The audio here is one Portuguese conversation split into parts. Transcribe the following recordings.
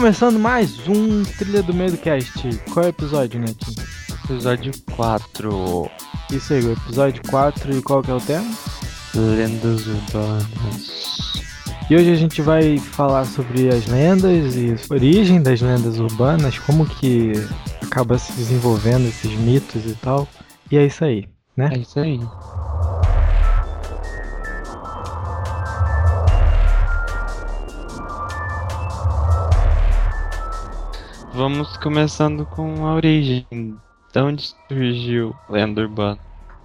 começando mais um Trilha do Meio do Cast. Qual é o episódio, Netinho? Episódio 4. Isso aí, o episódio 4 e qual que é o tema? Lendas urbanas. E hoje a gente vai falar sobre as lendas e a origem das lendas urbanas, como que acaba se desenvolvendo esses mitos e tal. E é isso aí, né? É isso aí. Vamos começando com a origem. De onde surgiu lenda urbana?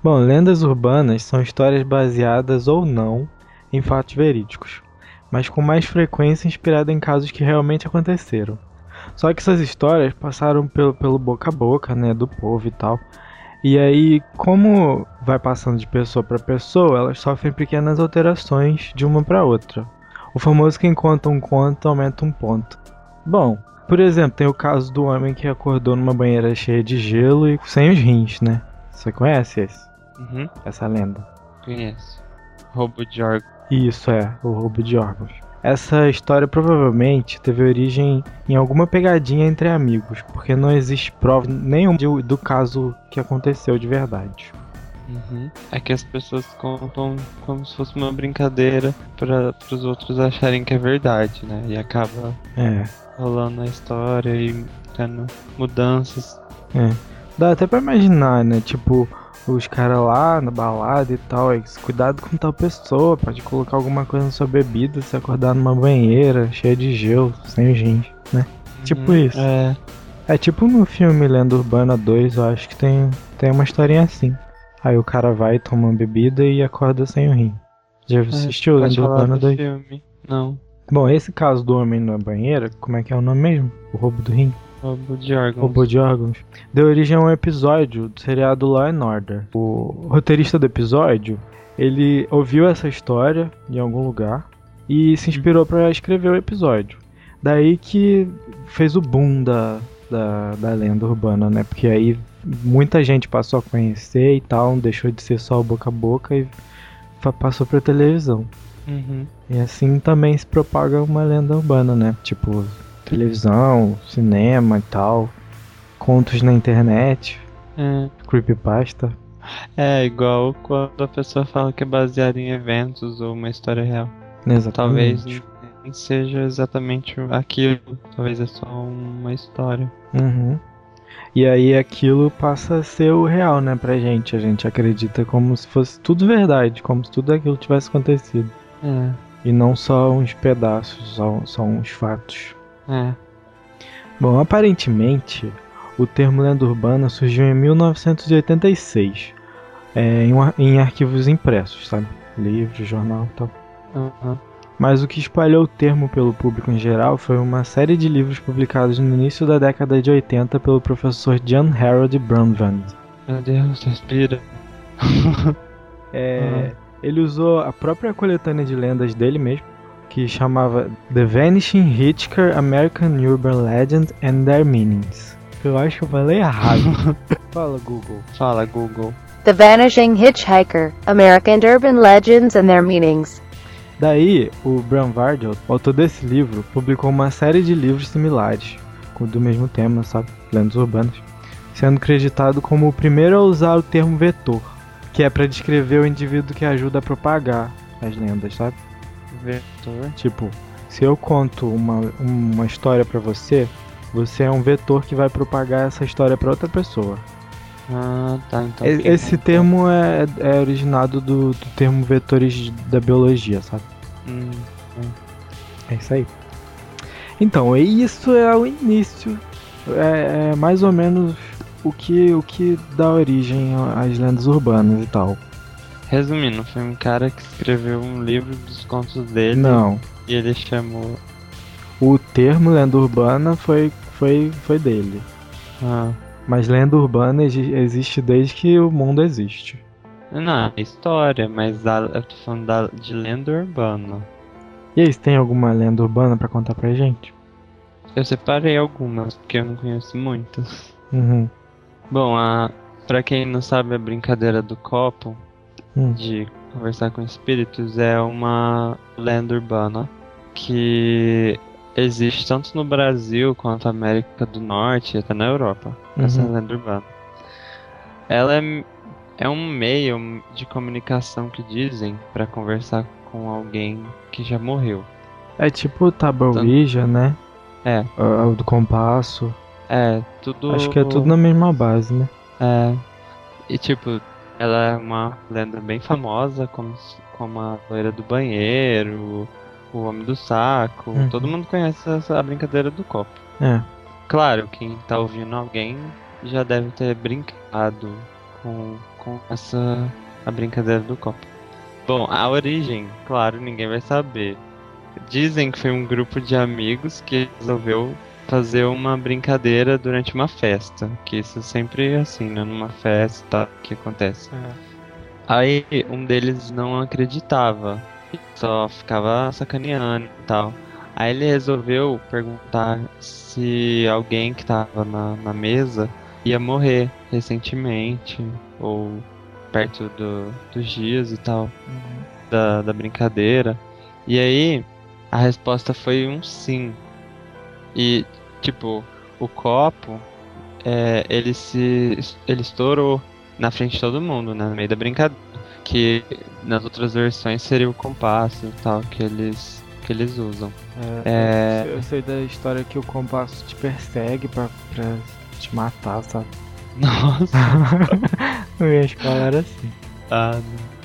Bom, lendas urbanas são histórias baseadas ou não em fatos verídicos, mas com mais frequência inspiradas em casos que realmente aconteceram. Só que essas histórias passaram pelo, pelo boca a boca, né, do povo e tal. E aí, como vai passando de pessoa para pessoa, elas sofrem pequenas alterações de uma para outra. O famoso quem conta um conto aumenta um ponto. Bom, por exemplo, tem o caso do homem que acordou numa banheira cheia de gelo e sem os rins, né? Você conhece esse? Uhum, Essa lenda? conheço. Roubo de órgão. Isso é, o roubo de órgãos. Essa história provavelmente teve origem em alguma pegadinha entre amigos, porque não existe prova nenhuma de- do caso que aconteceu de verdade. Uhum. É que as pessoas contam como se fosse uma brincadeira para os outros acharem que é verdade, né? E acaba É, rolando a história e tendo mudanças. é. Dá até pra imaginar, né? Tipo, os caras lá na balada e tal, cuidado com tal pessoa, pode colocar alguma coisa na sua bebida, se acordar numa banheira cheia de gelo, sem rins, né? Tipo Uhum, isso. É, É tipo no filme Lenda Urbana 2, eu acho que tem, tem uma historinha assim. Aí o cara vai, toma uma bebida e acorda sem o rim. Já assistiu pode Lenda Urbana do 2? filme. Não, Bom, esse caso do homem na banheira, como é que é o nome mesmo? O roubo do rim? roubo de órgãos. Roubo de órgãos. Deu origem a um episódio do seriado Law and Order. O roteirista do episódio, ele ouviu essa história em algum lugar e se inspirou pra escrever o episódio. Daí que fez o boom da, da, da lenda urbana, né? Porque aí muita gente passou a conhecer e tal, deixou de ser só o boca a boca e passou pra televisão. Uhum. E assim também se propaga uma lenda urbana, né? Tipo, televisão, cinema e tal, contos na internet, É. creepypasta. É igual quando a pessoa fala que é baseado em eventos ou uma história real. Exatamente. Talvez nem seja exatamente aquilo. Talvez é só uma história. Uhum. E aí aquilo passa a ser o real, né, pra gente. A gente acredita como se fosse tudo verdade, como se tudo aquilo tivesse acontecido. É. E não só uns pedaços, só, só uns fatos. É. Bom, aparentemente, o termo lenda urbana surgiu em 1986, é, em, em arquivos impressos, sabe? Livro, jornal e tal. Aham. Mas o que espalhou o termo pelo público em geral foi uma série de livros publicados no início da década de 80 pelo professor John Harold Brandvand. Meu Deus, respira. É, Ele usou a própria coletânea de lendas dele mesmo, que chamava The Vanishing Hitchhiker American Urban Legend and Their Meanings. Eu acho que eu falei errado. Fala, Google. Fala, Google. The Vanishing Hitchhiker American Urban Legends and Their Meanings. Daí, o Bram Vardell, o autor desse livro, publicou uma série de livros similares, com do mesmo tema, sabe? Lendas urbanas, sendo creditado como o primeiro a usar o termo vetor, que é para descrever o indivíduo que ajuda a propagar as lendas, sabe? Vetor. Tipo, se eu conto uma, uma história pra você, você é um vetor que vai propagar essa história pra outra pessoa. Ah, tá. Então. E- Esse conta- termo é, é originado do, do termo vetores da biologia, sabe? Hum, É isso aí. Então, isso é o início. É, é mais ou menos o que, o que dá origem às lendas urbanas e tal. Resumindo, foi um cara que escreveu um livro dos contos dele. Não. E ele chamou. O termo lenda urbana foi, foi, foi dele. Ah. Mas lenda urbana exi- existe desde que o mundo existe. Não, é história, mas a, eu tô falando da, de lenda urbana. E aí, você tem alguma lenda urbana pra contar pra gente? Eu separei algumas, porque eu não conheço muitas. Uhum. Bom, a, pra quem não sabe a brincadeira do copo, Hum. de conversar com espíritos, é uma lenda urbana que existe tanto no Brasil quanto na América do Norte e até na Europa. Essa Uhum. lenda urbana. Ela é, é um meio de comunicação que dizem pra conversar com alguém que já morreu. É tipo o Tabaouija, né? É, O o do compasso. É, tudo. Acho que é tudo na mesma base, né? É. E tipo, ela é uma lenda bem famosa, como, como a loira do banheiro, o homem do saco. Uhum. Todo mundo conhece essa a brincadeira do copo. É. Claro, quem tá ouvindo alguém já deve ter brincado com, com essa a brincadeira do copo. Bom, a origem, claro, ninguém vai saber. Dizem que foi um grupo de amigos que resolveu fazer uma brincadeira durante uma festa. Que isso sempre é assim, né? Numa festa que acontece. Aí um deles não acreditava, só ficava sacaneando e tal. Aí ele resolveu perguntar se alguém que tava na, na mesa ia morrer recentemente ou perto do, dos dias e tal da, da brincadeira. E aí a resposta foi um sim. E tipo, o copo é, ele se ele estourou na frente de todo mundo, né, no meio da brincadeira. Que nas outras versões seria o compasso e tal que eles que eles usam. É, É. Eu sei da história que o compasso te persegue pra, pra te matar, sabe? Nossa, Na minha escola era assim. ah,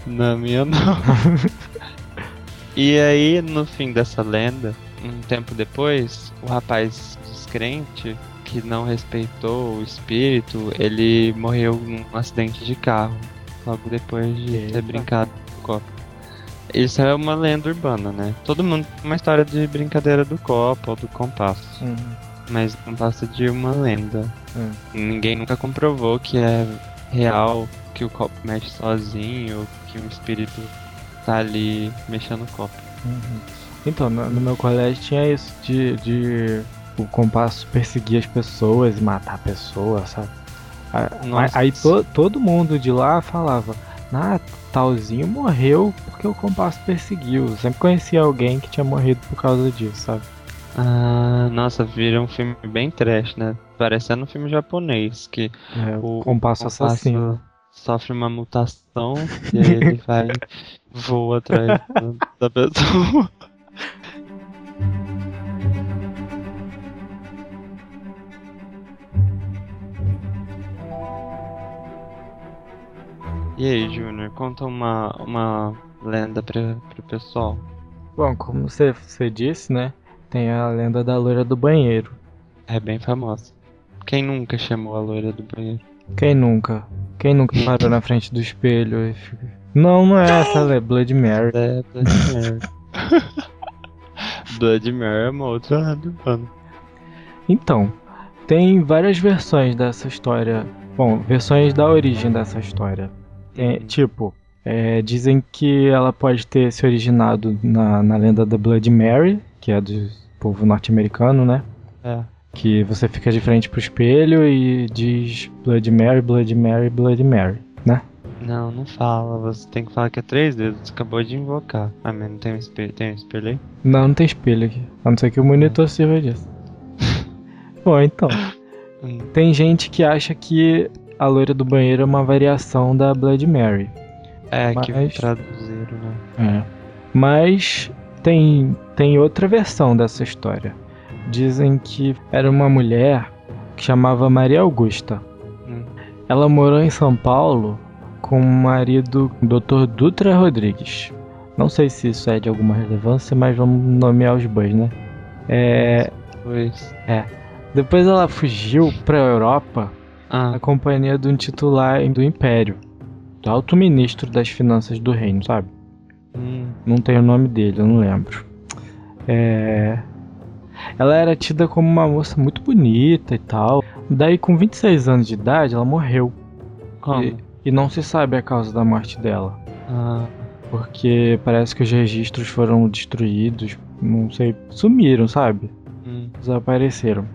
na minha não. e aí, no fim dessa lenda, um tempo depois, o rapaz descrente que não respeitou o espírito, ele morreu num acidente de carro, logo depois de Eita. ter brincado com o copo. Isso é uma lenda urbana, né? Todo mundo tem uma história de brincadeira do copo ou do compasso. Uhum. mas não passa de uma lenda. Hum. Ninguém nunca comprovou que é real, que o copo mexe sozinho, que o espírito tá ali mexendo o copo. Uhum. Então, no, no meu colégio tinha isso de, de o compasso perseguir as pessoas e matar a pessoa, sabe? Nossa. Aí to- todo mundo de lá falava, ah, talzinho morreu porque o compasso perseguiu. Eu sempre conhecia alguém que tinha morrido por causa disso, sabe? Ah, nossa, vira um filme bem trash, né? Parecendo um filme japonês, que É, o compasso assassino. sofre uma mutação e aí ele vai voa atrás da pessoa. E aí, Júnior, conta uma, uma lenda pra, pro pessoal. Bom, como você, você disse, né? Tem a lenda da loira do banheiro. É bem famosa. Quem nunca chamou a loira do banheiro? Quem nunca? Quem nunca parou na frente do espelho e fica... Não, não é essa, é Blood Mary. É Blood Mary. Blood Mary é uma outra urbana. Então, tem várias versões dessa história. Bom, versões da origem dessa história. Tem- Uhum. tipo, é, dizem que ela pode ter se originado na, na lenda da Blood Mary, que é do povo norte-americano, né? É. Que você fica de frente pro espelho e diz Blood Mary, Blood Mary, Blood Mary, né? Não, não fala. Você tem que falar que é três dedos. Você acabou de invocar. Ah, mas não tem um espelho, tem um espelho aí? Não, não tem espelho aqui. A não ser que o monitor sirva disso. Bom, então. Hum. Tem gente que acha que a loira do banheiro é uma variação da Blood Mary. É, que Mas- traduziram, né? É. Mas tem, tem outra versão dessa história. Dizem que era uma mulher que chamava Maria Augusta. Hum. Ela morou em São Paulo com o marido Dr. Dutra Rodrigues. Não sei se isso é de alguma relevância, mas vamos nomear os bois, né? É, Pois. depois ela fugiu pra Europa Ah, na companhia de um titular do Império, do alto ministro das finanças do reino, sabe? hum, Não tem o nome dele, eu não lembro. É... Ela era tida como uma moça muito bonita e tal. Daí, com 26 anos de idade, ela morreu. E, e não se sabe a causa da morte dela. Ah, Porque parece que os registros foram destruídos. Não sei. Sumiram, sabe? hum, Desapareceram.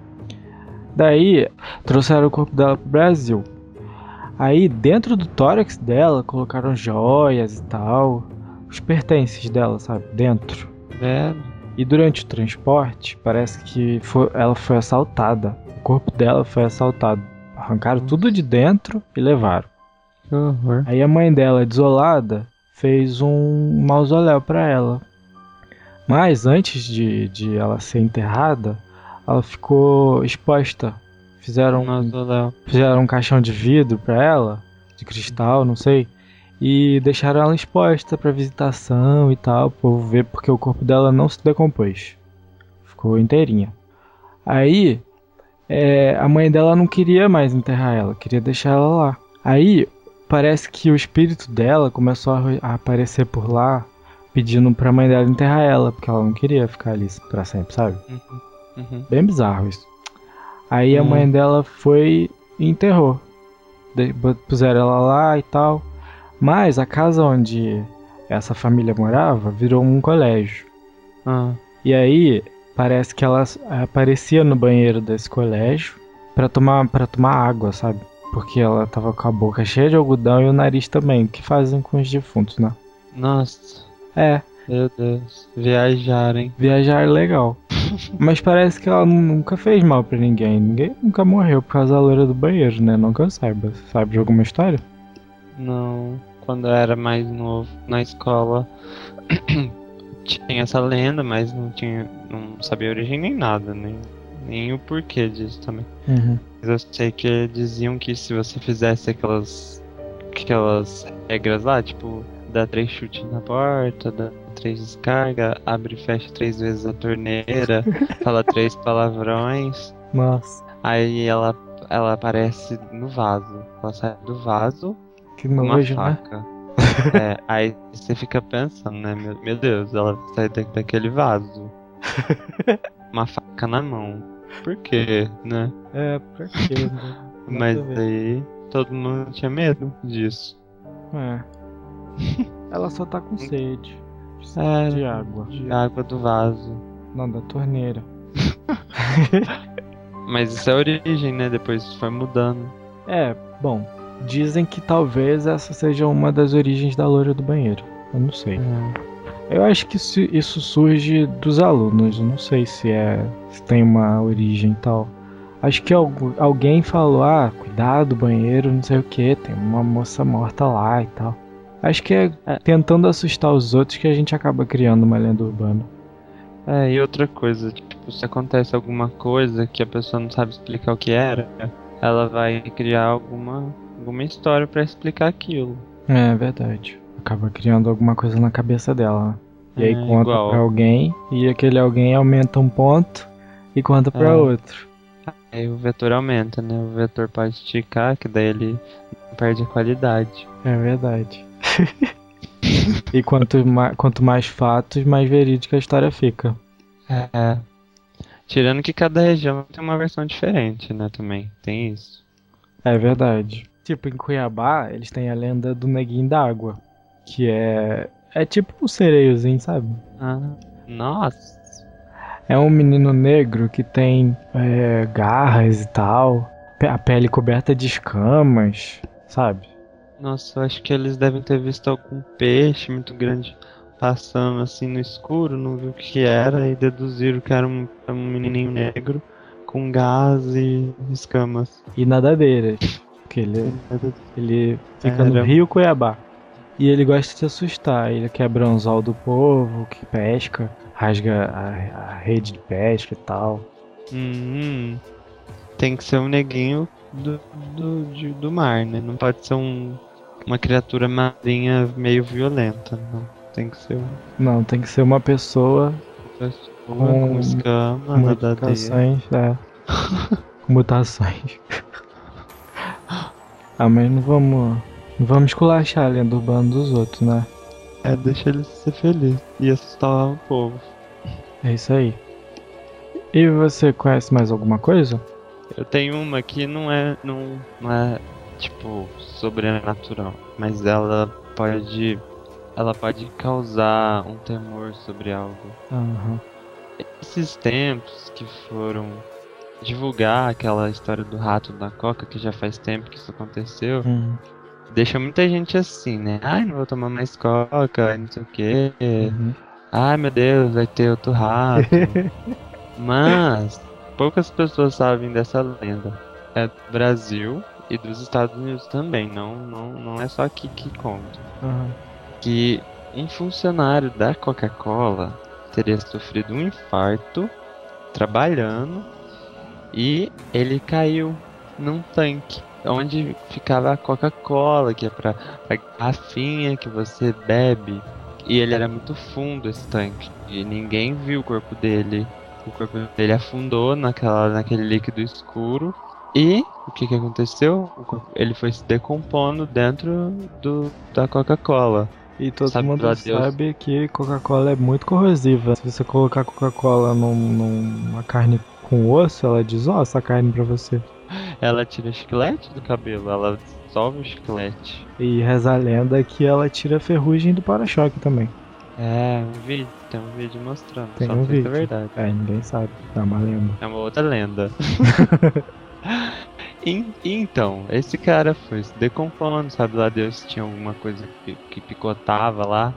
Daí, trouxeram o corpo dela pro Brasil. Aí, dentro do tórax dela, colocaram joias e tal. Os pertences dela, sabe? Dentro. velho. E durante o transporte, parece que foi- ela foi assaltada. O corpo dela foi assaltado. Arrancaram tudo de dentro e levaram. Que horror. Aí a mãe dela, desolada, fez um mausoléu pra ela. Mas antes de, de ela ser enterrada, ela ficou exposta. Fizeram, um- fizeram um caixão de vidro pra ela, de cristal, não sei, e deixaram ela exposta pra visitação e tal, povo ver porque o corpo dela não se decompôs. Ficou inteirinha. Aí, é, a mãe dela não queria mais enterrar ela, queria deixar ela lá. Aí, parece que o espírito dela começou a, a aparecer por lá, pedindo pra mãe dela enterrar ela, porque ela não queria ficar ali pra sempre, sabe? Uhum. Uhum. Bem bizarro isso. Aí a Hum. mãe dela foi e enterrou. De- Puseram ela lá e tal. Mas a casa onde essa família morava virou um colégio. Ah, E aí parece que ela s- aparecia no banheiro desse colégio pra tomar para tomar água, sabe? Porque ela tava com a boca cheia de algodão e o nariz também, o que fazem com os defuntos, né? nossa, É, meu Deus. Viajarem. viajar é legal. Mas parece que ela nunca fez mal pra ninguém. Ninguém nunca morreu por causa da loira do banheiro, né? Não que eu saiba. Você Sabe de alguma história? Não, quando eu era mais novo, na escola, tinha essa lenda, mas não tinha, não sabia a origem nem nada, nem, nem o porquê disso também. Uhum. Mas eu sei que diziam que se você fizesse aquelas, aquelas regras lá, tipo, dá três chutes na porta, dá três descarga, abre e fecha três vezes a torneira, fala três palavrões, Nossa, aí ela, ela aparece no vaso. Ela sai do vaso que com uma né? faca. É, aí você fica pensando, né? Meu, meu Deus, ela sai da, daquele vaso. Uma faca na mão. Por quê, né? É, pra quê? né? Mas aí todo mundo tinha medo disso. É. Ela só tá com sede. Precisa É. de água. De água do vaso. Não, da torneira. Mas isso é a origem, né? Depois foi mudando. É, bom. Dizem que talvez essa seja uma das origens da loira do banheiro. Eu não sei. Eu acho que isso, surge dos alunos. Eu não sei se é se tem uma origem e tal. Acho que algu- alguém falou, ah, cuidado, banheiro, não sei o que, tem uma moça morta lá e tal. Acho que é tentando assustar os outros que a gente acaba criando uma lenda urbana. É, e outra coisa, tipo, se acontece alguma coisa que a pessoa não sabe explicar o que era, ela vai criar alguma, alguma história pra explicar aquilo. É verdade. Acaba criando alguma coisa na cabeça dela. né? E aí É, conta igual. pra alguém, e aquele alguém aumenta um ponto e conta pra É. outro. Aí o vetor aumenta, né? O vetor pode esticar, que daí ele perde a qualidade. É verdade. e quanto, ma quanto mais fatos, mais verídica a história fica. É. Tirando que cada região tem uma versão diferente, né? Também tem isso. É verdade. Tipo, em Cuiabá, eles têm a lenda do neguinho d'água. Que é. É tipo um sereiozinho, sabe? Ah, nossa. É um menino negro que tem é, garras e tal. A pele coberta de escamas, sabe? Nossa, eu acho que eles devem ter visto algum peixe muito grande passando assim no escuro, não viu o que era e deduziram que era um, um menininho negro com gás e escamas. E nadadeiras. Porque ele, ele fica no Caramba. Rio Cuiabá. E ele gosta de assustar. Ele quebra o anzol do povo que pesca, rasga a, a rede de pesca e tal. Hum, tem que ser um neguinho do, do, de- do mar, né? Não pode ser um, uma criatura marinha meio violenta, não. Tem que ser Não, tem que ser uma pessoa pessoa Com com escama, mutações. É. mutações. ah, mas não vamos. Não vamos esculachar a lenda urbana dos outros, né? É, deixa ele ser feliz e assustar o povo. É isso aí. E você conhece mais alguma coisa? Eu tenho uma que não é, não, não é tipo sobrenatural, mas ela pode, ela pode causar um temor sobre algo. Aham. Esses tempos que foram divulgar aquela história do rato da Coca, que já faz tempo que isso aconteceu, Hum, deixa muita gente assim, né? Ai, não vou tomar mais Coca, não sei o quê. uhum. Ai meu Deus, vai ter outro rato. Mas poucas pessoas sabem dessa lenda. É do Brasil e dos Estados Unidos também, não, não, não é só aqui que conta. Aham. Que um funcionário da Coca-Cola teria sofrido um infarto trabalhando e ele caiu num tanque onde ficava a Coca-Cola, que é pra a garrafinha que você bebe. E ele era muito fundo esse tanque. E ninguém viu o corpo dele. O corpo dele afundou naquela, naquele líquido escuro. E o que, que aconteceu? Ele foi se decompondo dentro do, da Coca-Cola. E todo Sabe mundo sabe que Coca-Cola é muito corrosiva. Se você colocar Coca-Cola num- numa carne com osso, ela desossa a carne pra você. Ela tira chiclete do cabelo, ela dissolve o chiclete. E reza a lenda que ela tira a ferrugem do para-choque também. É, um vídeo, tem um vídeo mostrando. Tem só um vídeo. é verdade. É, ninguém sabe. É uma lenda. É uma outra lenda. Então, esse cara foi se decompondo, sabe lá Deus se tinha alguma coisa que, que picotava lá.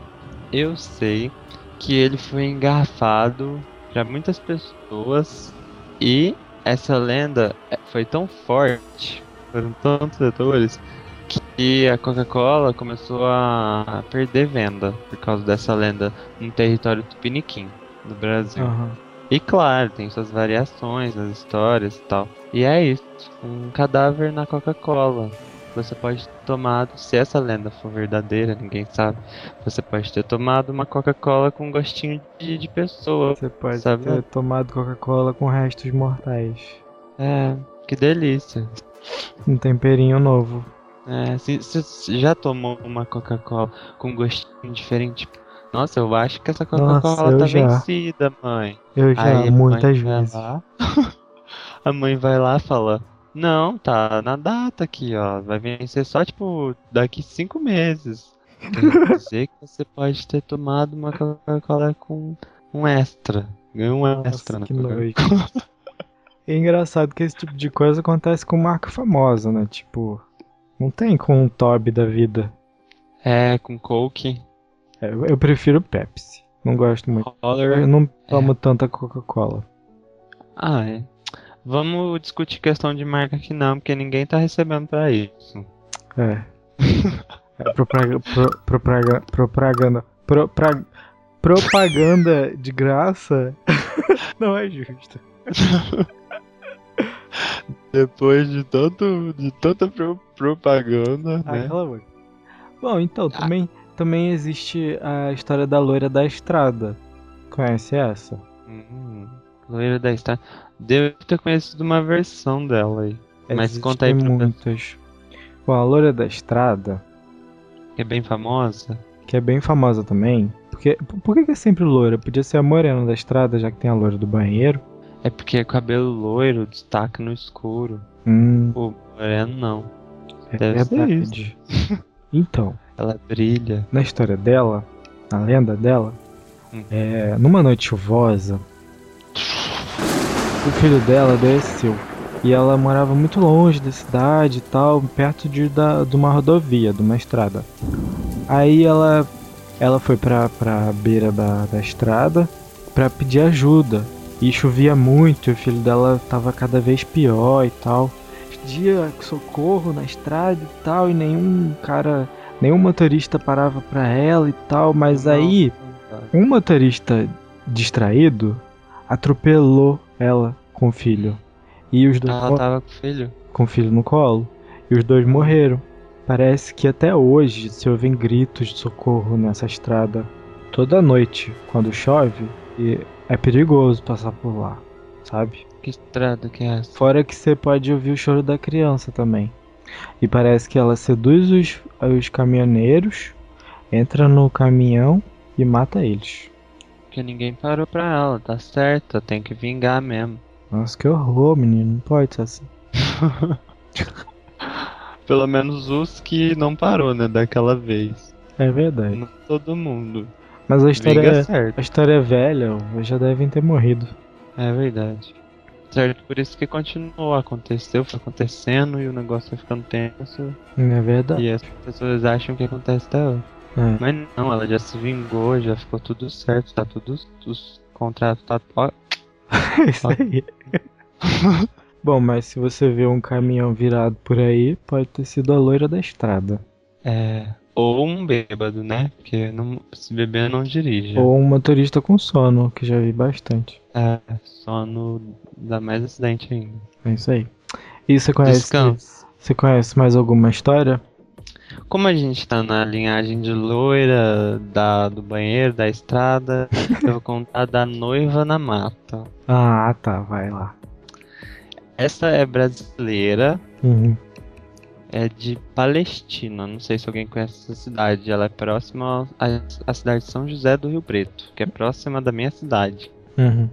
Eu sei que ele foi engarrafado para muitas pessoas e essa lenda é, foi tão forte, foram tantos setores que a Coca-Cola começou a perder venda por causa dessa lenda no território tupiniquim do Brasil. Aham. E claro, tem suas variações nas histórias e tal. E é isso, um cadáver na Coca-Cola. Você pode ter tomado, se essa lenda for verdadeira, ninguém sabe. Você pode ter tomado uma Coca-Cola com gostinho de, de pessoa. Você pode Sabe? ter tomado Coca-Cola com restos mortais. É, que delícia. Um temperinho novo. É, se se você já tomou uma Coca-Cola com gostinho diferente, nossa, eu acho que essa Coca-Cola tá já. vencida, mãe. Eu já, Aí muitas vezes. lá, a mãe vai lá e fala: Não, tá na data aqui, ó. Vai vencer só, tipo, daqui cinco meses. Quer dizer que você pode ter tomado uma Coca-Cola com um extra. Ganhou um extra na que Coca-Cola. É engraçado que esse tipo de coisa acontece com marca famosa, né? Tipo, não tem com um Toby da vida. É, com Coke. É, Eu, eu prefiro Pepsi. Não gosto muito. Eu não tomo tanta Coca-Cola. Ah, é. Vamos discutir questão de marca aqui não, porque ninguém tá recebendo pra isso. É. É propaga- pro- propaga- propaganda. Propra- propaganda de graça não é justo. Depois de tanto, de tanta pro- propaganda, Ah, né? cala a boca. Bom, então, também, também existe a história da loira da estrada. Conhece essa? Hum, Loira da Estrada. Devo ter conhecido uma versão dela aí. Mas Existem conta aí pra mim. muitas. Bom, a loira da estrada, Que é bem famosa. que é bem famosa também. Porque, por que, é sempre loira? Podia ser a morena da estrada, já que tem a loira do banheiro. É porque é cabelo loiro, destaque no escuro. Hum, O moreno não. é Deve ser verdade. Então, Ela brilha. na história dela, na lenda dela, Hum. é, numa noite chuvosa, o filho dela adoeceu. E ela morava muito longe da cidade e tal, perto de, da, de uma rodovia, de uma estrada. Aí ela, ela foi pra, pra beira da, da estrada pra pedir ajuda. E chovia muito, e o filho dela tava cada vez pior e tal. Pedia socorro na estrada e tal, e nenhum cara, nenhum motorista parava pra ela e tal. Mas aí, um motorista distraído atropelou ela com o filho. E os dois Ela mo- tava com o filho? com o filho no colo. E os dois morreram. Parece que até hoje se ouvem gritos de socorro nessa estrada toda noite quando chove e é perigoso passar por lá, sabe? Que estrada que é essa? Fora que você pode ouvir o choro da criança também. E parece que ela seduz os, os caminhoneiros, entra no caminhão e mata eles. Porque ninguém parou pra ela, tá certo, tem que vingar mesmo. Nossa, que horror, menino. Não pode ser assim. Pelo menos os que não parou, né, daquela vez. É verdade. Não todo mundo. Mas a história, é, a história é velha, já devem ter morrido. É verdade. Certo, por isso que continuou, aconteceu, foi acontecendo e o negócio foi ficando tenso. É verdade. E as pessoas acham que acontece até hoje. É. Mas não, ela já se vingou, já ficou tudo certo, tá tudo. Os contratos tá. Ó, Isso aí. Bom, mas se você vê um caminhão virado por aí, pode ter sido a loira da estrada. é. Ou um bêbado, né? Porque não, se beber não dirige. Ou um motorista com sono, que já vi bastante. É, sono dá mais acidente ainda. É isso aí. E você conhece, Descanso. você conhece mais alguma história? Como a gente tá na linhagem de loira, da, do banheiro, da estrada, eu vou contar da noiva na mata. Ah, tá, vai lá. Essa é brasileira, Uhum. É de Palestina. Não sei se alguém conhece essa cidade. Ela é próxima à, cidade de São José do Rio Preto, que é próxima da minha cidade. Uhum.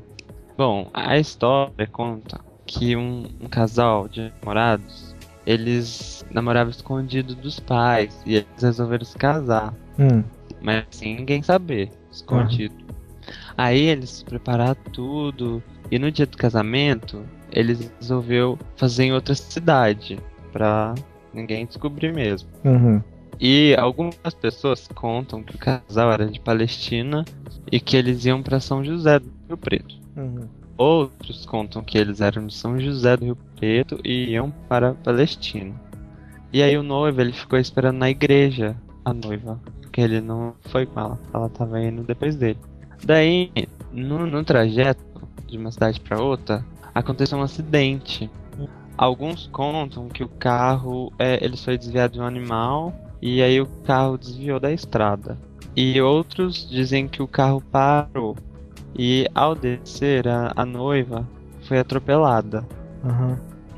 Bom, a história conta que um, um casal de namorados, eles namoravam escondido dos pais e eles resolveram se casar. Hum. Mas sem ninguém saber, escondido. Aí eles prepararam tudo e no dia do casamento eles resolveu fazer em outra cidade pra ninguém descobrir mesmo. Uhum. E algumas pessoas contam que o casal era de Palestina e que eles iam pra São José do Rio Preto. Uhum. Outros contam que eles eram de São José do Rio Preto e iam para Palestina. E aí o noivo ele ficou esperando na igreja a noiva, porque ele não foi com ela, ela tava indo depois dele. Daí, no, no trajeto de uma cidade para outra, aconteceu um acidente. Alguns contam que o carro é, ele foi desviado de um animal e aí o carro desviou da estrada. E outros dizem que o carro parou e ao descer a, a noiva foi atropelada. Uhum.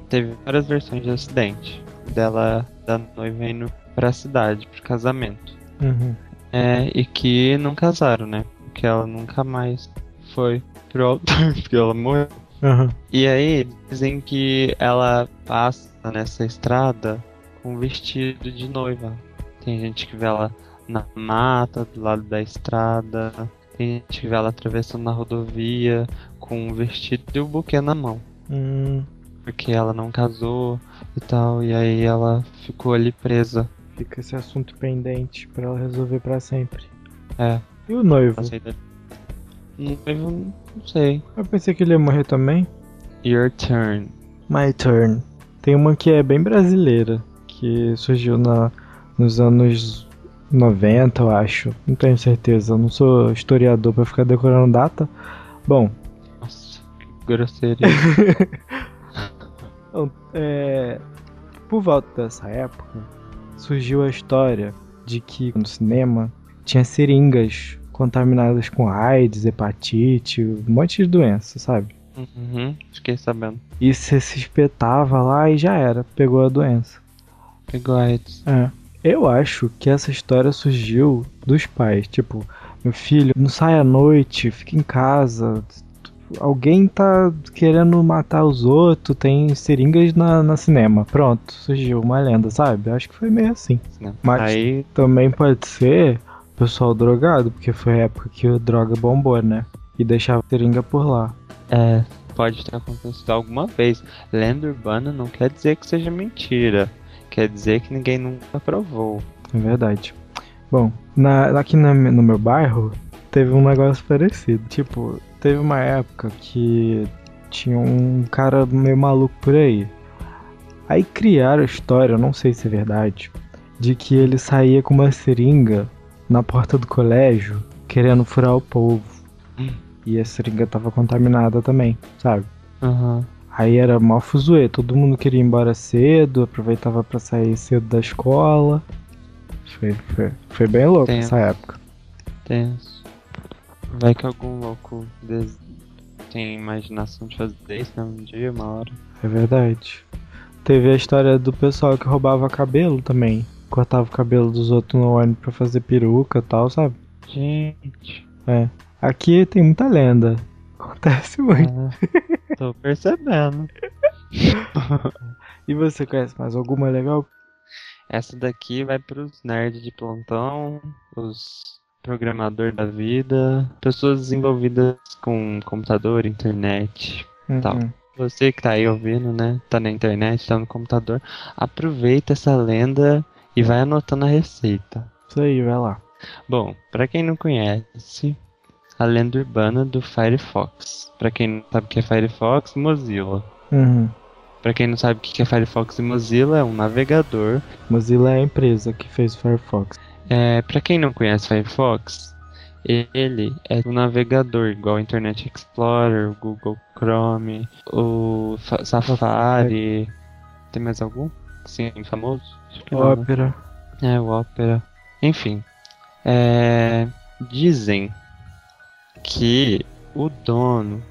Teve várias versões de acidente dela da noiva indo pra cidade pro casamento. Uhum. É, e que não casaram, né? Porque ela nunca mais foi pro altar, porque ela morreu. Uhum. E aí dizem que ela passa nessa estrada com vestido de noiva. Tem gente que vê ela na mata do lado da estrada. Tem gente que vê ela atravessando na rodovia com um vestido e o buquê na mão. Hum, Porque ela não casou e tal. E aí ela ficou ali presa. fica esse assunto pendente pra ela resolver pra sempre. É, E o noivo? da... Noivo, não sei. Eu pensei que ele ia morrer também. Your turn. My Turn. Tem uma que é bem brasileira, que surgiu na, nos anos 90, eu acho. Não tenho certeza, eu não sou historiador pra ficar decorando data. Bom, Nossa, que grosseria. então, é, por volta dessa época, surgiu a história de que no cinema tinha seringas contaminadas com AIDS, hepatite, um monte de doença, sabe? uhum, fiquei sabendo. E você se espetava lá e já era, pegou a doença. Pegou a AIDS. É. Eu acho que essa história surgiu dos pais. Tipo, meu filho, não sai à noite, fica em casa. Alguém tá querendo matar os outros, tem seringas na, na cinema. Pronto, surgiu uma lenda, sabe? Acho que foi meio assim. Né? Mas- Aí Também pode ser pessoal drogado, porque foi a época que o droga bombou, né? E deixava seringa por lá. É, pode ter acontecido alguma vez. Lenda urbana não quer dizer que seja mentira. Quer dizer que ninguém nunca provou. É verdade. Bom, na, aqui na- no meu bairro teve um negócio parecido. Tipo, teve uma época que tinha um cara meio maluco por aí. Aí criaram a história, não sei se é verdade, de que ele saía com uma seringa na porta do colégio querendo furar o povo. E a seringa tava contaminada também, sabe? Aham. Aí era mó fuzuê, todo mundo queria ir embora cedo, aproveitava pra sair cedo da escola. Foi, foi, foi bem louco Tem- essa época. Tenso. Vai que algum louco des... tem imaginação de fazer isso né? um dia, uma hora. É verdade. Teve a história do pessoal que roubava cabelo também. Cortava o cabelo dos outros no ônibus pra fazer peruca e tal, sabe? Gente. É. Aqui tem muita lenda. Acontece muito. é, tô percebendo. E você conhece mais alguma legal? Essa daqui vai pros nerds de plantão, os programador da vida, pessoas envolvidas com computador, internet. Uhum. Você que tá aí ouvindo, né? Tá na internet, tá no computador. Aproveita essa lenda e vai anotando a receita. Isso aí, vai lá. Bom, pra quem não conhece, a lenda urbana do Firefox. Pra quem não sabe o que é Firefox, Mozilla. Uhum. Pra quem não sabe o que é Firefox e Mozilla, é um navegador. Mozilla é a empresa que fez o Firefox. É, pra quem não conhece Firefox, ele é um navegador igual o Internet Explorer, o Google Chrome, o Fa- Safari. Tem mais algum? Sim, famoso? Acho que não, né? Ópera. É, o Opera. Enfim. É, dizem que o dono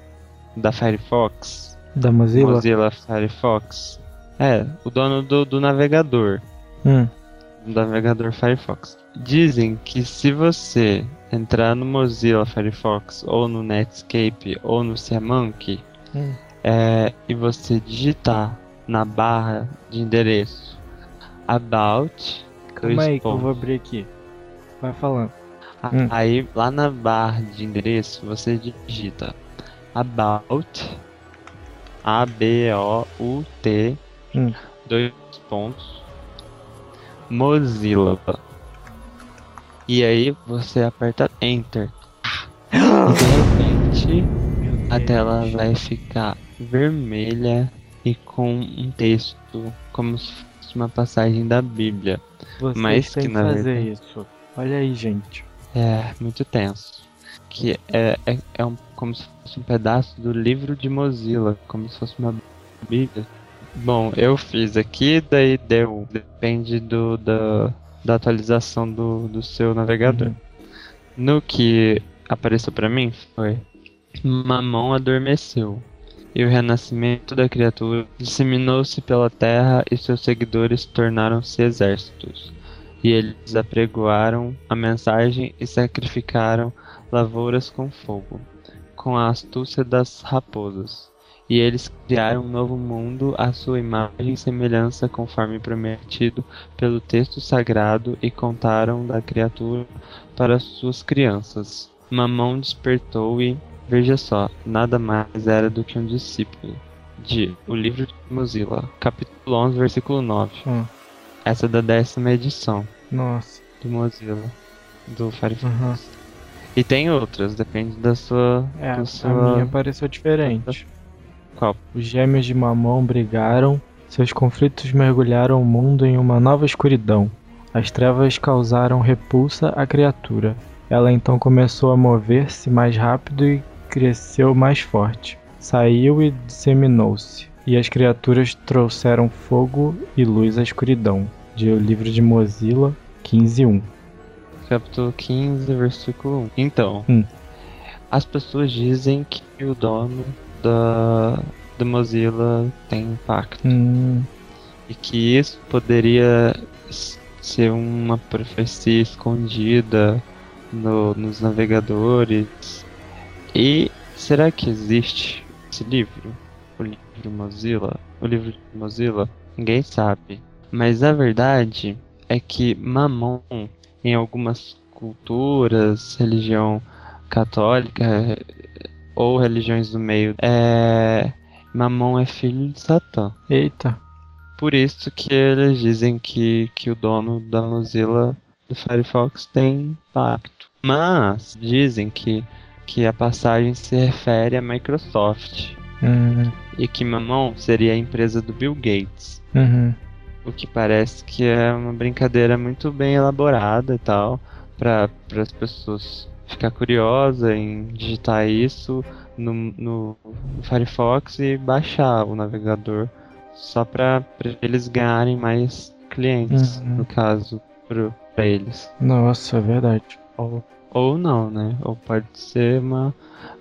da Firefox, Da Mozilla? Mozilla Firefox, é, o dono do, do navegador, Hum. do navegador Firefox. Dizem que se você entrar no Mozilla Firefox, ou no Netscape, ou no Siamonkey, Hum. é, e você digitar na barra de endereço about Calma aí que eu vou abrir aqui. Vai falando. A- Hum. Aí lá na barra de endereço você digita about A B O U T Hum. dois pontos Mozilla. E aí você aperta enter. E de repente a tela vai ficar vermelha e com um texto como se fosse uma passagem da Bíblia. Vocês Mas que na fazer verdade- isso. Olha aí, gente. É, muito tenso. Que é, é, é um, como se fosse um pedaço do livro de Mozilla, como se fosse uma Bíblia. Bom, eu fiz aqui, daí deu. Depende do, da, da atualização do, do seu navegador. Uhum. No que apareceu pra mim foi: Mamão adormeceu. E o renascimento da criatura disseminou-se pela terra e seus seguidores tornaram-se exércitos. E eles apregoaram a mensagem e sacrificaram lavouras com fogo, com a astúcia das raposas. E eles criaram um novo mundo à sua imagem e semelhança, conforme prometido pelo texto sagrado, e contaram da criatura para suas crianças. Mamão despertou e, veja só, nada mais era do que um discípulo. De O Livro de Mozilla, capítulo 11, versículo 9. Hum. Essa é da décima edição Nossa. do Mozilla, do Firefox. Uhum. E tem outras, depende da sua. É, da a sua... minha pareceu diferente. Qual? Os gêmeos de Mamão brigaram, seus conflitos mergulharam o mundo em uma nova escuridão. As trevas causaram repulsa à criatura. Ela então começou a mover-se mais rápido e cresceu mais forte. Saiu e disseminou-se. E as criaturas trouxeram fogo e luz à escuridão. De O Livro de Mozilla 15.1. Capítulo 15, versículo 1. Então, Hum. as pessoas dizem que o dono da, da Mozilla tem impacto. Hum, E que isso poderia ser uma profecia escondida no- nos navegadores. E será que existe esse livro? O livro Mozilla? O livro de Mozilla? Ninguém sabe. Mas a verdade é que Mamon, em algumas culturas, religião católica eh, ou religiões do meio, é Mamon é filho de Satã. eita. Por isso que eles dizem que, que o dono da Mozilla do Firefox tem impacto. Mas dizem que, que a passagem se refere à Microsoft Hum, e que Mamon seria a empresa do Bill Gates. uhum. O que parece que é uma brincadeira muito bem elaborada e tal, para as pessoas ficar curiosas em digitar isso no, no Firefox e baixar o navegador só para eles ganharem mais clientes, Uhum. no caso, para eles. Nossa, é verdade. Ou, ou não, né? Ou pode ser uma.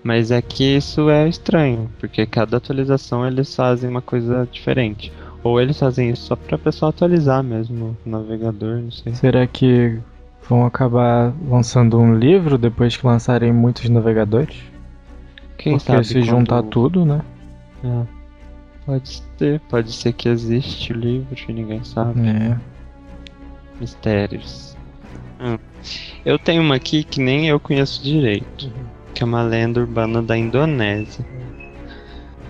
Mas é que isso é estranho, porque cada atualização eles fazem uma coisa diferente. Ou eles fazem isso só pra pessoa atualizar mesmo o navegador, não sei. Será que vão acabar lançando um livro depois que lançarem muitos navegadores? Quem Porque sabe se juntar quando- tudo, né? É. Pode ser, pode ser que existe o livro e ninguém sabe. É. Mistérios. Hum. Eu tenho uma aqui que nem eu conheço direito, que é uma lenda urbana da Indonésia.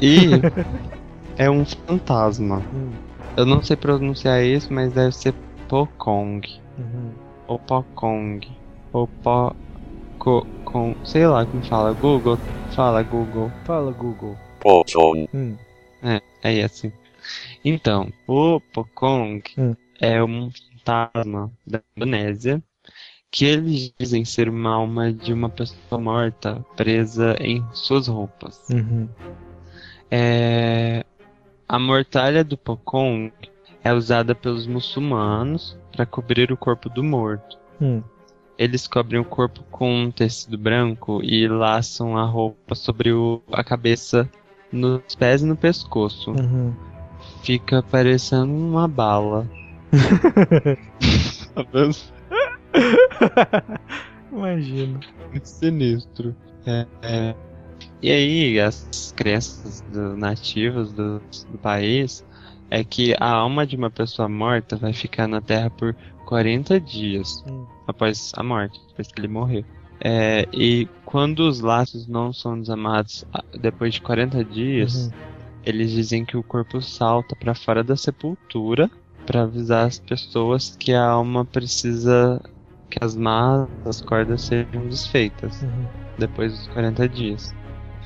E é um fantasma. Eu não sei pronunciar isso, mas deve ser Pokong ou Pokong. Ou po... Co... Com... Sei lá como fala. Google. Fala, Google. Fala, Google. Pocong. Hum. É, é assim. Então, o Pocong Hum. é um fantasma da Indonésia que eles dizem ser uma alma de uma pessoa morta presa em suas roupas. Uhum. É, a mortalha do Pocong é usada pelos muçulmanos para cobrir o corpo do morto. Hum. Eles cobrem o corpo com um tecido branco e laçam a roupa sobre o- a cabeça, nos pés e no pescoço. Uhum. Fica parecendo uma bala. Tá Muito sinistro. É, é. E aí, as crenças do- nativas do, do país é que a alma de uma pessoa morta vai ficar na Terra por 40 dias Hum. após a morte, depois que ele morrer. É, e quando os laços não são desamarrados depois de 40 dias, Uhum. eles dizem que o corpo salta para fora da sepultura para avisar as pessoas que a alma precisa que as más, as cordas sejam desfeitas Uhum. depois dos 40 dias.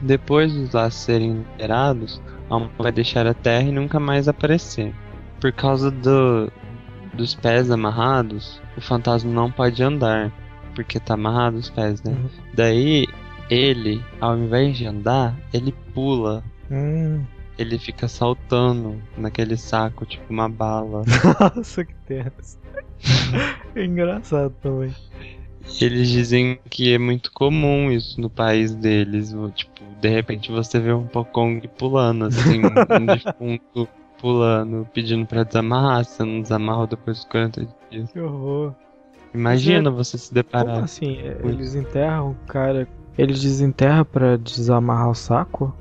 Depois dos laços serem liberados, a alma vai deixar a terra e nunca mais aparecer. Por causa do, dos pés amarrados, o fantasma não pode andar, porque tá amarrado os pés, né? Uhum. Daí, ele, ao invés de andar, ele pula. Hum. Ele fica saltando naquele saco, tipo uma bala. Nossa, que tenso. É engraçado também. Eles dizem que é muito comum isso no país deles. Tipo, de repente você vê um Pocong pulando, assim, um defunto pulando, pedindo pra desamarrar. Se não desamarrou depois dos 40 dias. Que horror. Imagina você se Como deparar. assim? É, Eles enterram o cara. Eles desenterram pra desamarrar o saco?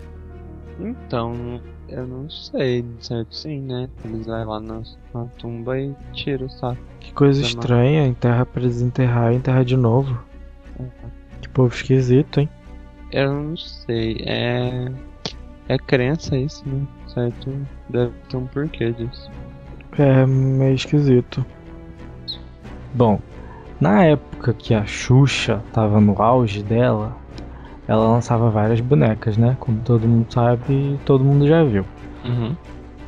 Então, eu não sei, de certo sim, né? Eles vão lá na, na tumba e tiram o saco. Que coisa estranha, enterra pra desenterrar e enterra de novo. Que povo esquisito, hein? Eu não sei, é. É crença isso, né? Certo? Deve ter um porquê disso. É meio esquisito. Bom, na época que a Xuxa tava no auge dela, ela lançava várias bonecas, né? Como todo mundo sabe e todo mundo já viu. Uhum.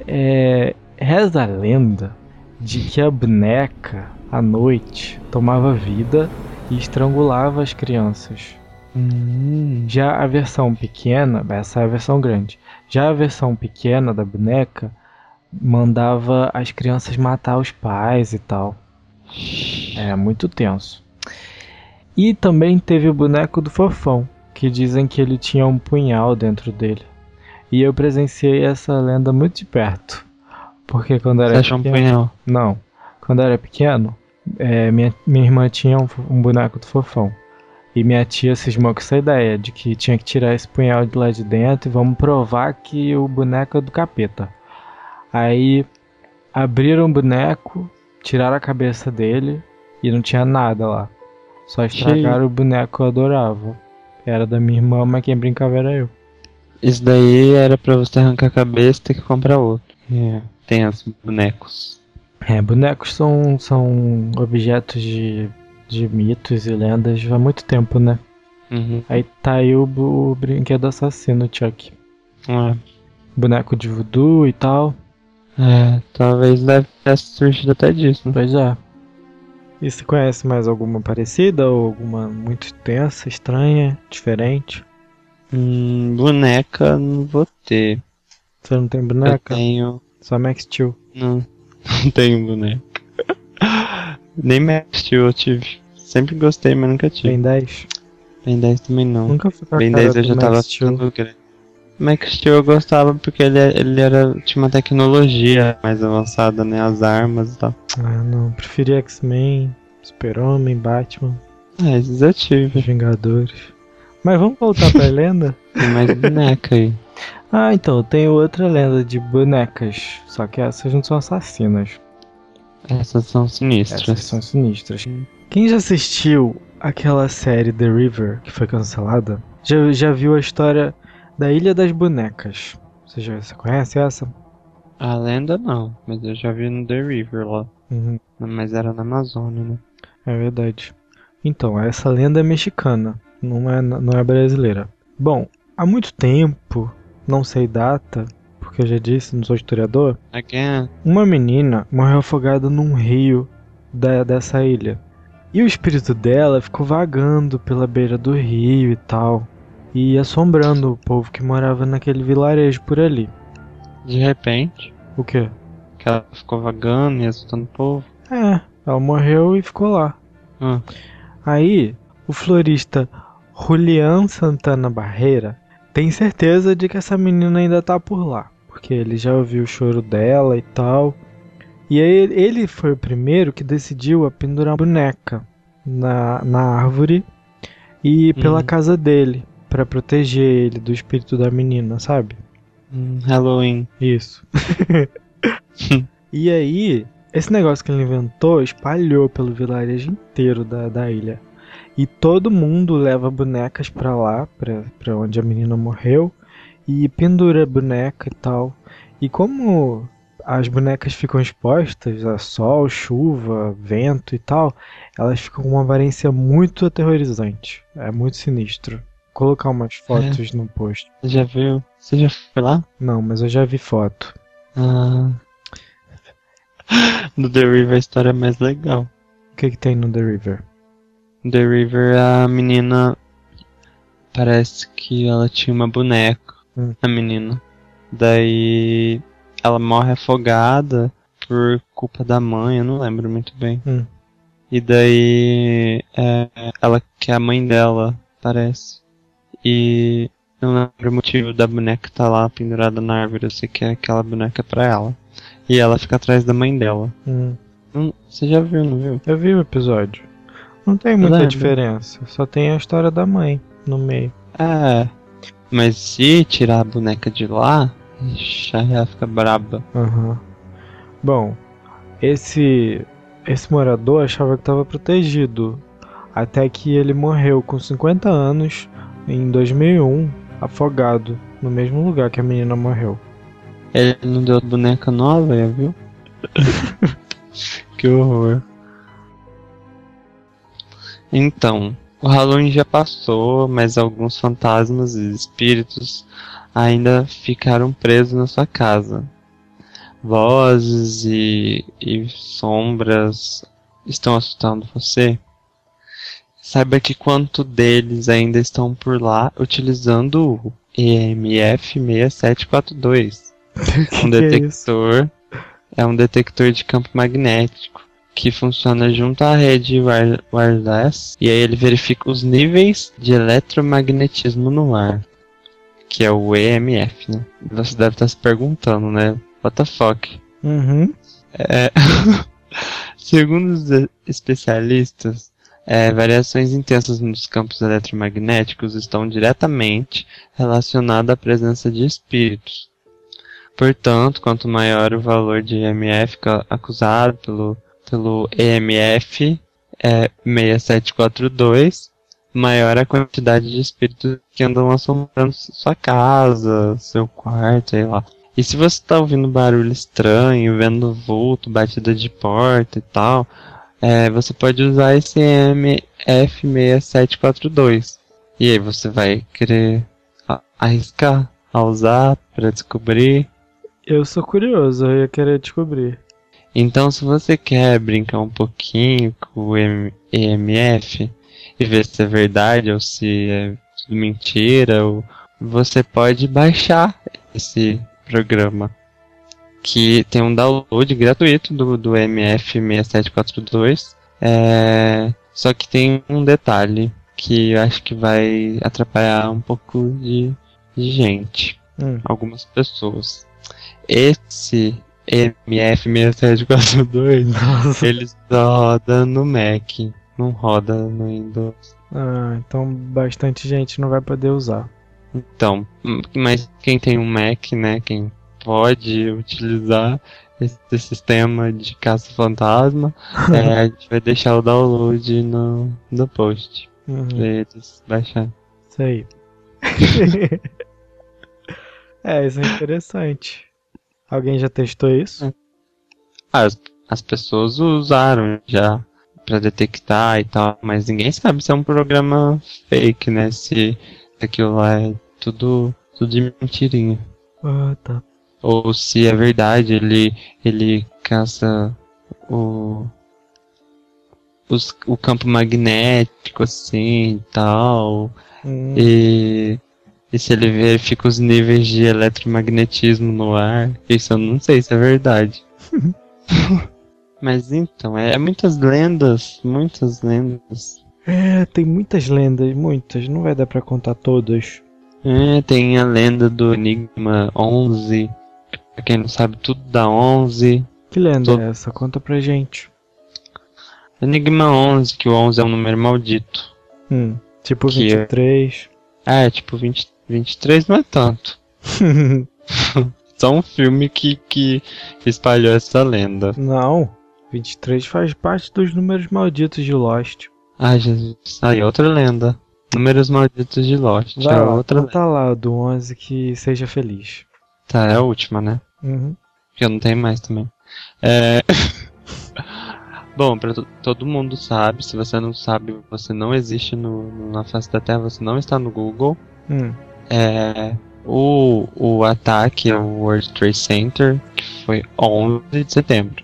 É, reza a lenda de que a boneca, à noite, tomava vida e estrangulava as crianças. Hum. Já a versão pequena, essa é a versão grande. Já a versão pequena da boneca mandava as crianças matar os pais e tal. É muito tenso. E também teve o boneco do Fofão, que dizem que ele tinha um punhal dentro dele. E eu presenciei essa lenda muito de perto. Porque quando era Você achou um pequeno, punhal? não. Quando era pequeno, é, minha, minha irmã tinha um, um boneco do fofão. E minha tia cismou com essa ideia de que tinha que tirar esse punhal de lá de dentro e vamos provar que o boneco é do capeta. Aí abriram o boneco, tiraram a cabeça dele e não tinha nada lá. Só estragaram o boneco que eu adorava. Era da minha irmã, mas quem brincava era eu. Isso daí era pra você arrancar a cabeça e ter que comprar outro. É. Tem os bonecos. É, bonecos são, são objetos de, de mitos e lendas há muito tempo, né? Uhum. Aí tá aí o, o brinquedo assassino, Chuck. É. Boneco de voodoo e tal. É, talvez deve ter surgido até disso. né? Pois é. E você conhece mais alguma parecida ou alguma muito tensa, estranha, diferente? Hum, boneca não vou ter. Você não tem Eu boneca? tenho. Só Max Steel. Não, não tenho boneca. Nem Max Steel eu tive. Sempre gostei, mas nunca tive. Tem 10? Ben 10 também não. Nunca fui com a Ben cara 10 eu já tava ficando grande. Max Steel eu gostava porque ele, ele era, tinha uma tecnologia mais avançada, né? As armas e tal. Ah, não. Preferia X-Men, Super-Homem, Batman, É, esses eu tive. Vingadores. Mas vamos voltar pra lenda? Tem mais boneca aí. Ah, então, tem outra lenda de bonecas. Só que essas não são assassinas. Essas são sinistras. Essas são sinistras. Quem já assistiu aquela série The River, que foi cancelada, já, já viu a história da Ilha das Bonecas. Você já você conhece essa? A lenda não, mas eu já vi no The River lá. Uhum, Mas era na Amazônia, né? é verdade. Então, essa lenda é mexicana, não é, não é brasileira. Bom, há muito tempo, não sei data, porque eu já disse, não sou historiador, Again. uma menina morreu afogada num rio da, dessa ilha. E o espírito dela ficou vagando pela beira do rio e tal, e assombrando o povo que morava naquele vilarejo por ali. De repente, O quê? que ela ficou vagando e assustando o povo. É, ela morreu e ficou lá. Ah, Aí, o florista Julian Santana Barreira tem certeza de que essa menina ainda tá por lá, porque ele já ouviu o choro dela e tal. E aí ele foi o primeiro que decidiu a pendurar a boneca na, na árvore e pela Uhum. casa dele, pra proteger ele do espírito da menina, sabe? hum, Halloween. Isso. e aí, esse negócio que ele inventou espalhou pelo vilarejo inteiro da, da ilha. E todo mundo leva bonecas pra lá, pra, pra onde a menina morreu, e pendura a boneca e tal. E como as bonecas ficam expostas a sol, chuva, vento e tal, elas ficam com uma aparência muito aterrorizante. É muito sinistro. Vou colocar umas fotos no post. Você já viu? Você já foi lá? Não, mas eu já vi foto. Ah. No The River a história é mais legal. O que, que tem no The River? No The River a menina. Parece que ela tinha uma boneca. Hum. A menina. Daí ela morre afogada por culpa da mãe, eu não lembro muito bem. Hum. E daí é, ela que é a mãe dela, parece. E não lembro o motivo da boneca estar lá pendurada na árvore, eu sei que é aquela boneca pra ela. E ela fica atrás da mãe dela. Hum. Hum, você já viu, não viu? Eu vi o episódio. Não tem muita diferença. Só tem a história da mãe no meio. É. Mas se tirar a boneca de lá, ela fica braba. Aham. Bom, esse esse morador achava que estava protegido. Até que ele morreu com 50 anos em 2001, afogado, no mesmo lugar que a menina morreu. Ele não deu boneca nova, já viu? que horror. Então, o Halloween já passou, mas alguns fantasmas e espíritos ainda ficaram presos na sua casa. Vozes e, e sombras estão assustando você? Saiba que quanto deles ainda estão por lá utilizando o EMF 6742 que um que é detector é um detector de campo magnético que funciona junto à rede wire- wireless e aí ele verifica os níveis de eletromagnetismo no ar, que é o EMF, né? Você deve estar se perguntando, né? What the fuck? Uhum. É, Segundo os especialistas, é, variações intensas nos campos eletromagnéticos estão diretamente relacionadas à presença de espíritos. Portanto, quanto maior o valor de EMF acusado pelo, pelo EMF é, 6742, maior a quantidade de espíritos que andam assombrando sua casa, seu quarto, sei lá. E se você tá ouvindo barulho estranho, vendo vulto, batida de porta e tal, é, você pode usar esse MF6742. E aí você vai querer arriscar a usar para descobrir. Eu sou curioso, eu ia querer descobrir. Então, se você quer brincar um pouquinho com o EMF e ver se é verdade ou se é tudo mentira, ou você pode baixar esse programa que tem um download gratuito do, do MF6742. É, só que tem um detalhe que eu acho que vai atrapalhar um pouco de, de gente Hum. algumas pessoas. Esse MF6742, Nossa. ele só roda no Mac, não roda no Windows. Ah, então bastante gente não vai poder usar. Então, mas quem tem um Mac, né, quem pode utilizar esse sistema de caça-fantasma, é, a gente vai deixar o download no, no post Uhum, pra eles baixar. isso aí. é, isso é interessante. Alguém já testou isso? Ah, as, as pessoas usaram já pra detectar e tal, mas ninguém sabe se é um programa fake, né? Se aquilo lá é tudo, tudo de mentirinha. Ah, tá. Ou se é verdade, ele, ele caça o, os, o campo magnético, assim, e tal. Hum, E, e se ele verifica os níveis de eletromagnetismo no ar. Isso eu não sei se é verdade. Mas então, é, é muitas lendas, muitas lendas. É, tem muitas lendas, muitas. Não vai dar pra contar todas. É, tem a lenda do Enigma 11. Pra quem não sabe, tudo da 11. Que lenda Tô- é essa? Conta pra gente. Enigma 11, que o 11 é um número maldito. Hum, tipo Que é- 23. É, tipo, 20, 23 não é tanto. Só um filme que, que espalhou essa lenda. Não, 23 faz parte dos números malditos de Lost. Ai, Jesus. Aí, outra lenda. Números malditos de Lost. Vai é lá, outra conta lá do 11 que seja feliz. Tá, é a última, né? Uhum. Porque eu não tenho mais também. É... Bom, pra to- todo mundo sabe, se você não sabe, você não existe no, no- na face da Terra, você não está no Google. Hum, É... O, o ataque ao World Trade Center, que foi 11 de setembro.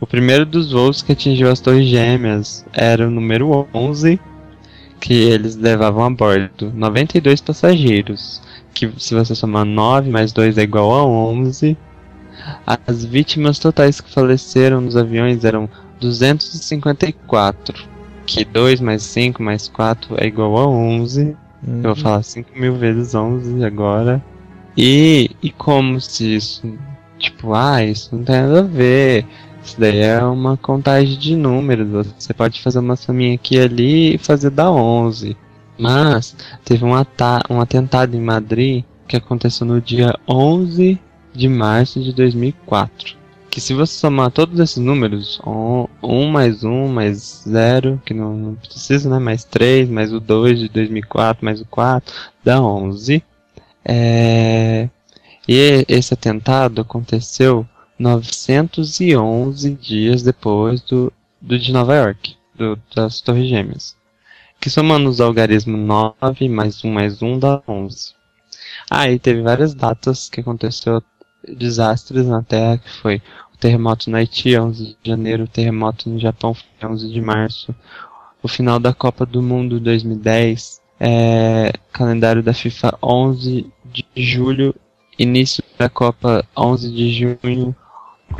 O primeiro dos voos que atingiu as Torres Gêmeas era o número 11, que eles levavam a bordo 92 passageiros, que se você somar 9 mais 2 é igual a 11. As vítimas totais que faleceram nos aviões eram 254, que 2 mais 5 mais 4 é igual a 11. hum. Eu vou falar 5 mil vezes 11 agora. E, e como se isso, tipo, ah, isso não tem nada a ver. Isso daí é uma contagem de números. Você pode fazer uma sominha aqui e ali e fazer da 11. Mas teve um, um atentado em Madrid que aconteceu no dia 11 de março de 2004. Que se você somar todos esses números, 1 mais 1 mais 0, que não, não precisa, né? Mais 3, mais o 2 de 2004, mais o 4, dá 11. É... E esse atentado aconteceu 911 dias depois do, do de Nova York, do, das Torres Gêmeas. Que somando os algarismos 9 mais 1 mais 1 dá 11. Aí teve várias datas que aconteceu desastres na Terra, que foi o terremoto no Haiti, 11 de janeiro, o terremoto no Japão, foi 11 de março, o final da Copa do Mundo 2010, é, calendário da FIFA 11 de julho, início da Copa 11 de junho,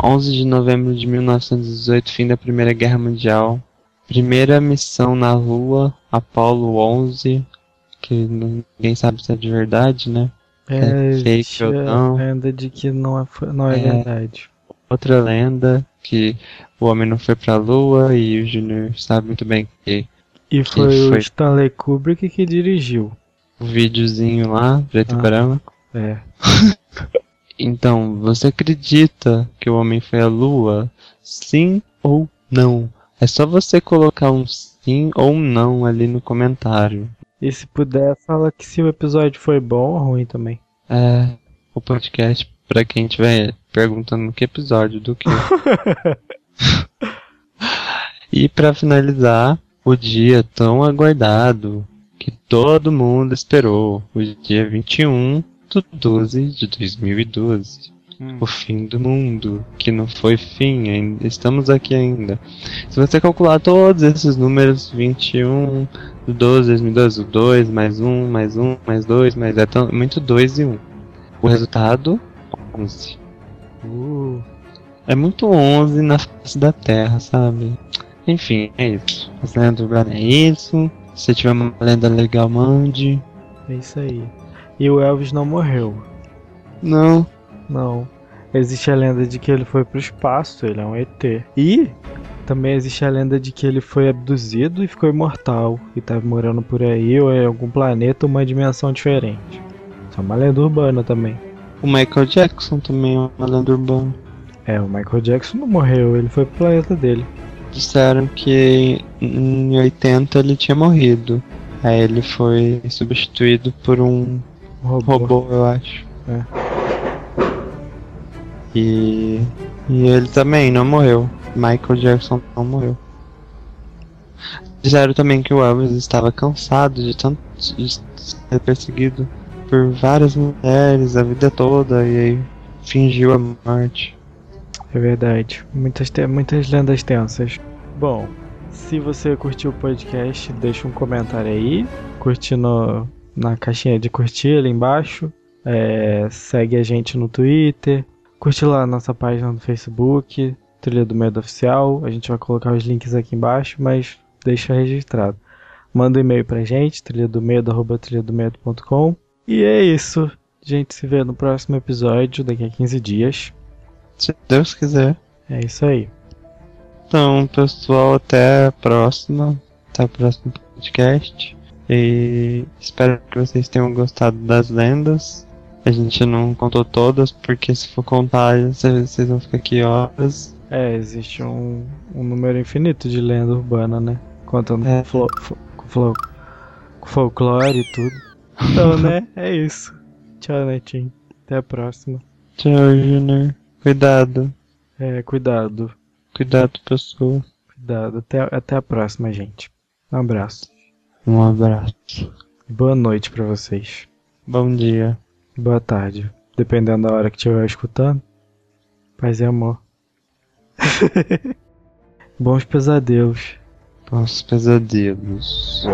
11 de novembro de 1918, fim da Primeira Guerra Mundial, primeira missão na Lua, Apollo 11, que ninguém sabe se é de verdade, né? É, fake existe ou não. lenda de que não é, não é, É. verdade. Outra lenda, que o homem não foi pra Lua e o Junior sabe muito bem que E foi, o foi? Stanley Kubrick que dirigiu. o videozinho lá, preto Ah. e branco. É. Então, você acredita que o homem foi à Lua? Sim ou não? É só você colocar um sim ou um não ali no comentário. E se puder, fala que se o episódio foi bom ou ruim também. É, o podcast, pra quem estiver perguntando que episódio do que. e pra finalizar, o dia tão aguardado que todo mundo esperou, o dia 21 do 12 de 2012. O fim do mundo, que não foi fim, estamos aqui ainda. Se você calcular todos esses números, 21 do 12 de 2012, o 2 mais 1, mais 1, mais 2, mais é tão, muito 2 e 1. O resultado, 11. Uh, É muito 11 na face da Terra, sabe? Enfim, é isso. As lendas urbanas é isso. Se tiver uma lenda legal, mande. é isso aí. E o Elvis não morreu. Não. Não. Existe a lenda de que ele foi pro espaço, ele é um ET. E também existe a lenda de que ele foi abduzido e ficou imortal. E tá morando por aí ou em algum planeta, uma dimensão diferente. Isso é uma lenda urbana também. O Michael Jackson também é uma lenda urbana. É, o Michael Jackson não morreu, ele foi pro planeta dele. Disseram que em 80 ele tinha morrido. Aí ele foi substituído por um Um robô. robô, eu acho. É. E, e ele também não morreu. Michael Jackson não morreu. Disseram também que o Elvis estava cansado de tanto de ser perseguido por várias mulheres a vida toda e aí fingiu a morte. É verdade. Muitas, muitas lendas tensas. Bom, se você curtiu o podcast, deixa um comentário aí. Curte no, na caixinha de curtir ali embaixo. É, segue a gente no Twitter. Curte lá a nossa página no Facebook. Trilha do Medo Oficial. A gente vai colocar os links aqui embaixo, mas deixa registrado. Manda um e-mail pra gente, trilhadomedo.com. E é isso. A gente se vê no próximo episódio, daqui a 15 dias. Se Deus quiser. É isso aí. Então, pessoal, até a próxima. Até o próximo podcast. E espero que vocês tenham gostado das lendas. A gente não contou todas, porque se for contar, vocês vão ficar aqui horas. É, existe um, um número infinito de lenda urbana, né? Contando É. com, flo, fo- folclore e tudo. Então, né? É isso. Tchau, Netinho. Até a próxima. Tchau, Junior. Cuidado. É, cuidado. Cuidado, pessoa. Cuidado. Até, até a próxima, gente. Um abraço. Um abraço. Boa noite pra vocês. Bom dia. Boa tarde. Dependendo da hora que estiver escutando. Paz e amor. Bons pesadelos. Bons pesadelos.